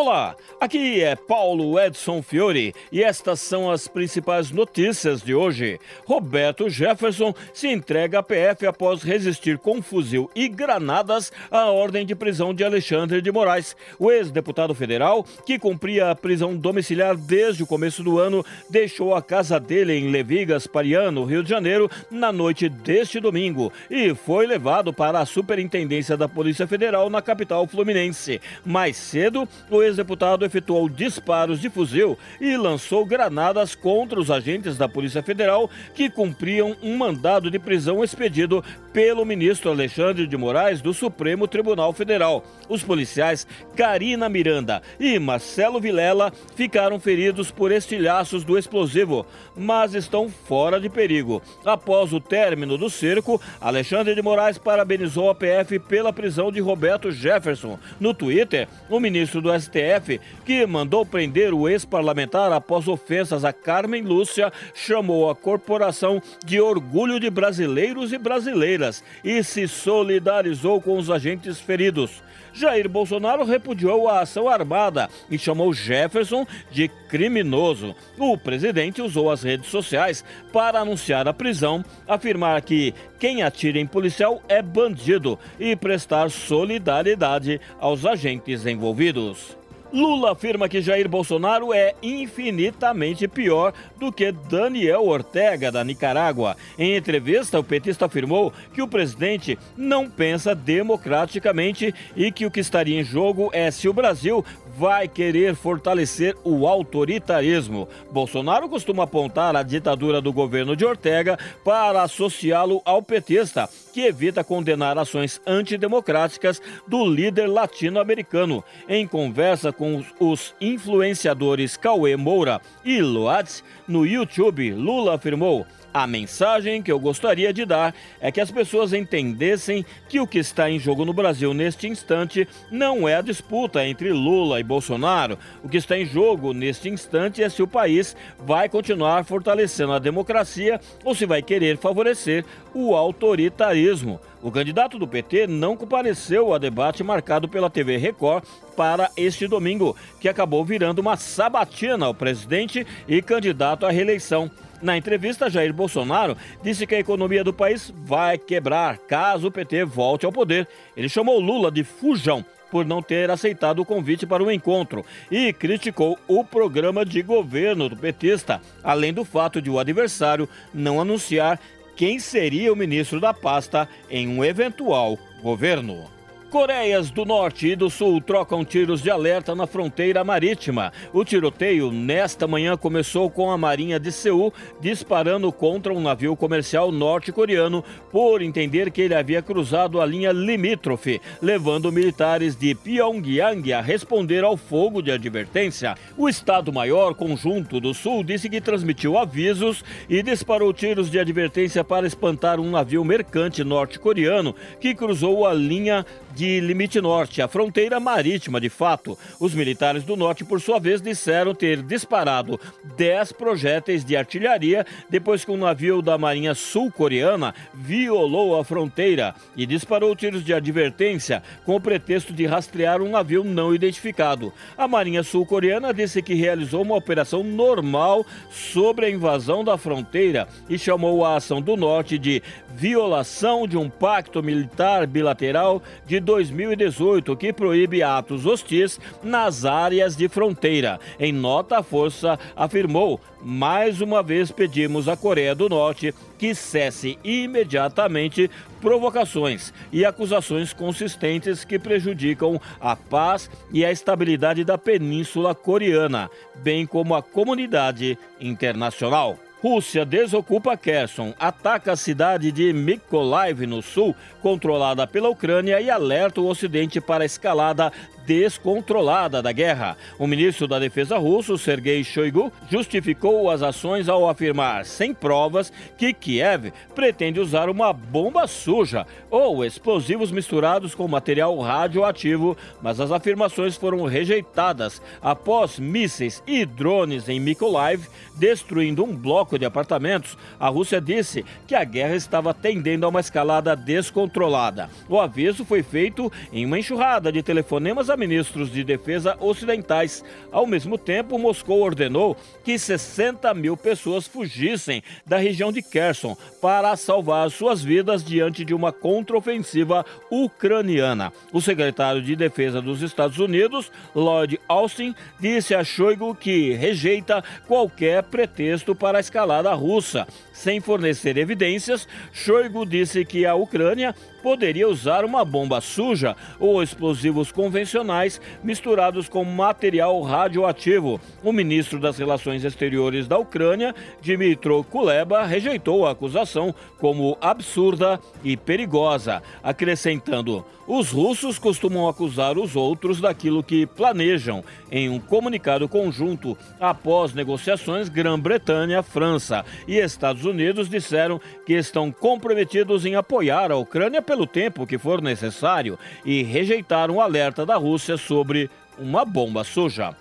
Olá, aqui é Paulo Edson Fiore e estas são as principais notícias de hoje. Roberto Jefferson se entrega à PF após resistir com fuzil e granadas à ordem de prisão de Alexandre de Moraes. O ex-deputado federal, que cumpria a prisão domiciliar desde o começo do ano, deixou a casa dele em Levigas, Pariano, Rio de Janeiro, na noite deste domingo e foi levado para a Superintendência da Polícia Federal na capital fluminense. Mais cedo, o ex-deputado efetuou disparos de fuzil e lançou granadas contra os agentes da Polícia Federal que cumpriam um mandado de prisão expedido pelo ministro Alexandre de Moraes do Supremo Tribunal Federal. Os policiais Karina Miranda e Marcelo Vilela ficaram feridos por estilhaços do explosivo, mas estão fora de perigo. Após o término do cerco, Alexandre de Moraes parabenizou a PF pela prisão de Roberto Jefferson. No Twitter, o ministro do STF STF, que mandou prender o ex-parlamentar após ofensas a Carmen Lúcia, chamou a corporação de orgulho de brasileiros e brasileiras e se solidarizou com os agentes feridos. Jair Bolsonaro repudiou a ação armada e chamou Jefferson de criminoso. O presidente usou as redes sociais para anunciar a prisão, afirmar que quem atira em policial é bandido e prestar solidariedade aos agentes envolvidos. Lula afirma que Jair Bolsonaro é infinitamente pior do que Daniel Ortega, da Nicarágua. Em entrevista, o petista afirmou que o presidente não pensa democraticamente e que o que estaria em jogo é se o Brasil vai querer fortalecer o autoritarismo. Bolsonaro costuma apontar a ditadura do governo de Ortega para associá-lo ao petista, que evita condenar ações antidemocráticas do líder latino-americano. Em conversa com os influenciadores Cauê Moura e Loats no YouTube, Lula afirmou a mensagem que eu gostaria de dar é que as pessoas entendessem que o que está em jogo no Brasil neste instante não é a disputa entre Lula e Bolsonaro. O que está em jogo neste instante é se o país vai continuar fortalecendo a democracia ou se vai querer favorecer o autoritarismo. O candidato do PT não compareceu ao debate marcado pela TV Record para este domingo, que acabou virando uma sabatina ao presidente e candidato à reeleição. Na entrevista, Jair Bolsonaro disse que a economia do país vai quebrar caso o PT volte ao poder. Ele chamou Lula de fujão por não ter aceitado o convite para o encontro e criticou o programa de governo do petista, além do fato de o adversário não anunciar quem seria o ministro da pasta em um eventual governo. Coreias do Norte e do Sul trocam tiros de alerta na fronteira marítima. O tiroteio nesta manhã começou com a Marinha de Seul disparando contra um navio comercial norte-coreano por entender que ele havia cruzado a linha limítrofe, levando militares de Pyongyang a responder ao fogo de advertência. O Estado-Maior Conjunto do Sul disse que transmitiu avisos e disparou tiros de advertência para espantar um navio mercante norte-coreano que cruzou a linha de limite norte, a fronteira marítima de fato. Os militares do norte, por sua vez, disseram ter disparado 10 projéteis de artilharia depois que um navio da Marinha Sul-Coreana violou a fronteira e disparou tiros de advertência com o pretexto de rastrear um navio não identificado. A Marinha Sul-Coreana disse que realizou uma operação normal sobre a invasão da fronteira e chamou a ação do norte de violação de um pacto militar bilateral de 2018 que proíbe atos hostis nas áreas de fronteira. Em nota, a força afirmou: mais uma vez pedimos à Coreia do Norte que cesse imediatamente provocações e acusações consistentes que prejudicam a paz e a estabilidade da Península Coreana, bem como a comunidade internacional. Rússia desocupa Kherson, ataca a cidade de Mykolaiv no sul, controlada pela Ucrânia, e alerta o Ocidente para a escalada descontrolada da guerra. O ministro da Defesa russo, Sergei Shoigu, justificou as ações ao afirmar, sem provas, que Kiev pretende usar uma bomba suja ou explosivos misturados com material radioativo, mas as afirmações foram rejeitadas após mísseis e drones em Mykolaiv destruindo um bloco de apartamentos. A Rússia disse que a guerra estava tendendo a uma escalada descontrolada. O aviso foi feito em uma enxurrada de telefonemas ministros de defesa ocidentais. Ao mesmo tempo, Moscou ordenou que 60 mil pessoas fugissem da região de Kherson para salvar suas vidas diante de uma contraofensiva ucraniana. O secretário de Defesa dos Estados Unidos, Lloyd Austin, disse a Shoigu que rejeita qualquer pretexto para a escalada russa. Sem fornecer evidências, Shoigu disse que a Ucrânia poderia usar uma bomba suja ou explosivos convencionais misturados com material radioativo. O ministro das Relações Exteriores da Ucrânia, Dmytro Kuleba, rejeitou a acusação como absurda e perigosa, acrescentando: os russos costumam acusar os outros daquilo que planejam. Em um comunicado conjunto, após negociações, Grã-Bretanha, França e Estados Unidos disseram que estão comprometidos em apoiar a Ucrânia pelo tempo que for necessário e rejeitaram o alerta da Rússia sobre uma bomba suja.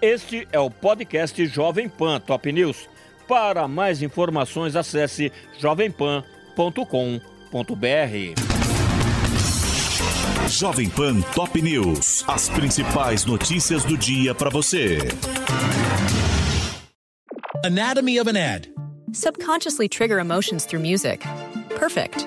Este é o podcast Jovem Pan Top News. Para mais informações, acesse jovempan.com.br. Jovem Pan Top News. As principais notícias do dia para você. Anatomy of an ad. Subconsciously trigger emotions through music. Perfect.